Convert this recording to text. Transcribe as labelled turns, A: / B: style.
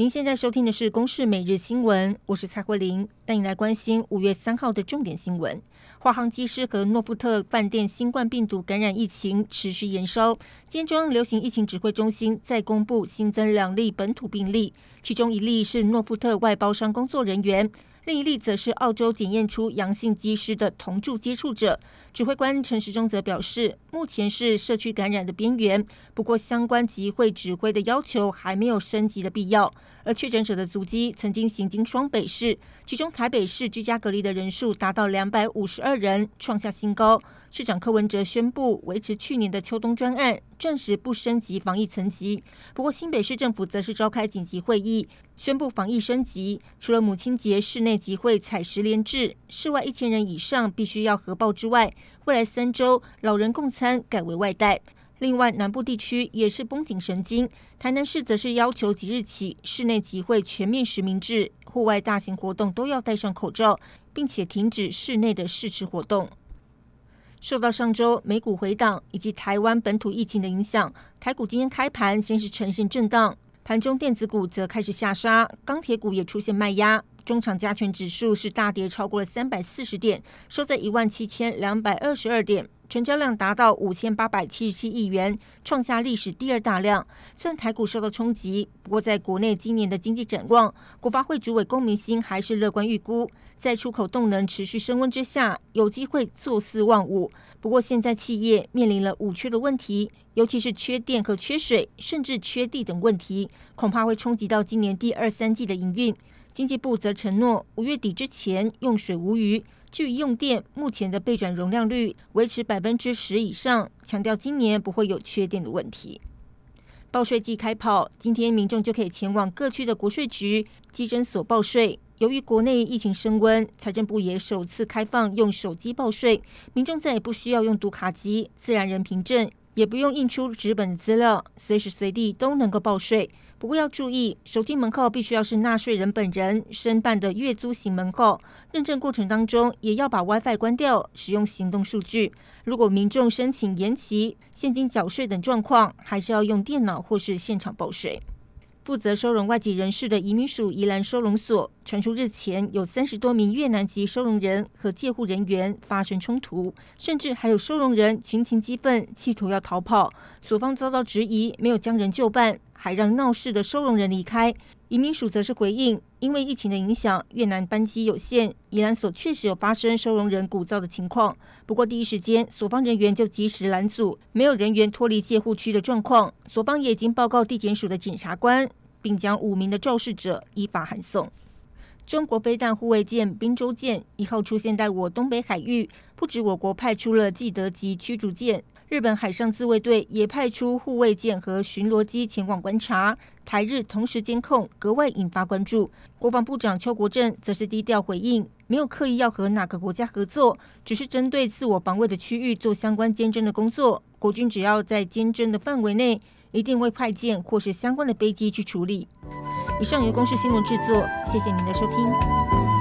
A: 您现在收听的是《公视每日新闻》，我是蔡慧玲，带你来关心五月三号的重点新闻。华航机师和诺富特饭店新冠病毒感染疫情持续延烧，今天中央流行疫情指挥中心再公布新增两例本土病例，其中一例是诺富特外包商工作人员。另一例则是澳洲检验出阳性机师的同住接触者。指挥官陈时中则表示，目前是社区感染的边缘，不过相关集会指挥的要求还没有升级的必要。而确诊者的足迹曾经行经双北市，其中台北市居家隔离的人数达到两百五十二人，创下新高。市长柯文哲宣布维持去年的秋冬专案，暂时不升级防疫层级。不过新北市政府则是召开紧急会议，宣布防疫升级，除了母亲节室内集会采实联制，室外一千人以上必须要核爆之外，未来三周老人共餐改为外带。另外南部地区也是绷紧神经，台南市则是要求即日起室内集会全面实名制，户外大型活动都要戴上口罩，并且停止室内的试吃活动。受到上周美股回档以及台湾本土疫情的影响，台股今天开盘先是呈现震荡，盘中电子股则开始下杀，钢铁股也出现卖压，中场加权指数是大跌超过了三百四十点，收在一万七千两百二十二点。成交量达到五千八百七十七亿元，创下历史第二大量。虽然台股受到冲击，不过在国内今年的经济展望，国发会主委龚明鑫还是乐观预估，在出口动能持续升温之下，有机会坐四望五。不过现在企业面临了五缺的问题，尤其是缺电和缺水，甚至缺地等问题，恐怕会冲击到今年第二三季的营运。经济部则承诺五月底之前用水无虞。至于用电，目前的备转容量率维持百分之十以上，强调今年不会有缺电的问题。报税季开跑，今天民众就可以前往各区的国税局、稽征所报税。由于国内疫情升温，财政部也首次开放用手机报税，民众再也不需要用读卡机、自然人凭证。也不用印出纸本资料，随时随地都能够报税。不过要注意，手机门号必须要是纳税人本人申办的月租型门号。认证过程当中也要把 WiFi 关掉，使用行动数据。如果民众申请延期、现金缴税等状况，还是要用电脑或是现场报税。负责收容外籍人士的移民署宜兰收容所传出，日前有三十多名越南籍收容人和戒护人员发生冲突，甚至还有收容人群情激愤，企图要逃跑。所方遭到质疑，没有将人就办，还让闹事的收容人离开。移民署则是回应，因为疫情的影响，越南班机有限，宜兰所确实有发生收容人鼓噪的情况。不过第一时间，所方人员就及时拦阻，没有人员脱离戒护区的状况。所方也已经报告地检署的检察官。并将五名的肇事者依法函送。中国飞弹护卫舰滨州舰一号出现在我东北海域，不止我国派出了基德级驱逐舰，日本海上自卫队也派出护卫舰和巡逻机前往观察，台日同时监控，格外引发关注。国防部长邱国正则是低调回应，没有刻意要和哪个国家合作，只是针对自我防卫的区域做相关监侦的工作。国军只要在监侦的范围内。一定会派舰或是相关的飞机去处理。以上由公视新闻制作，谢谢您的收听。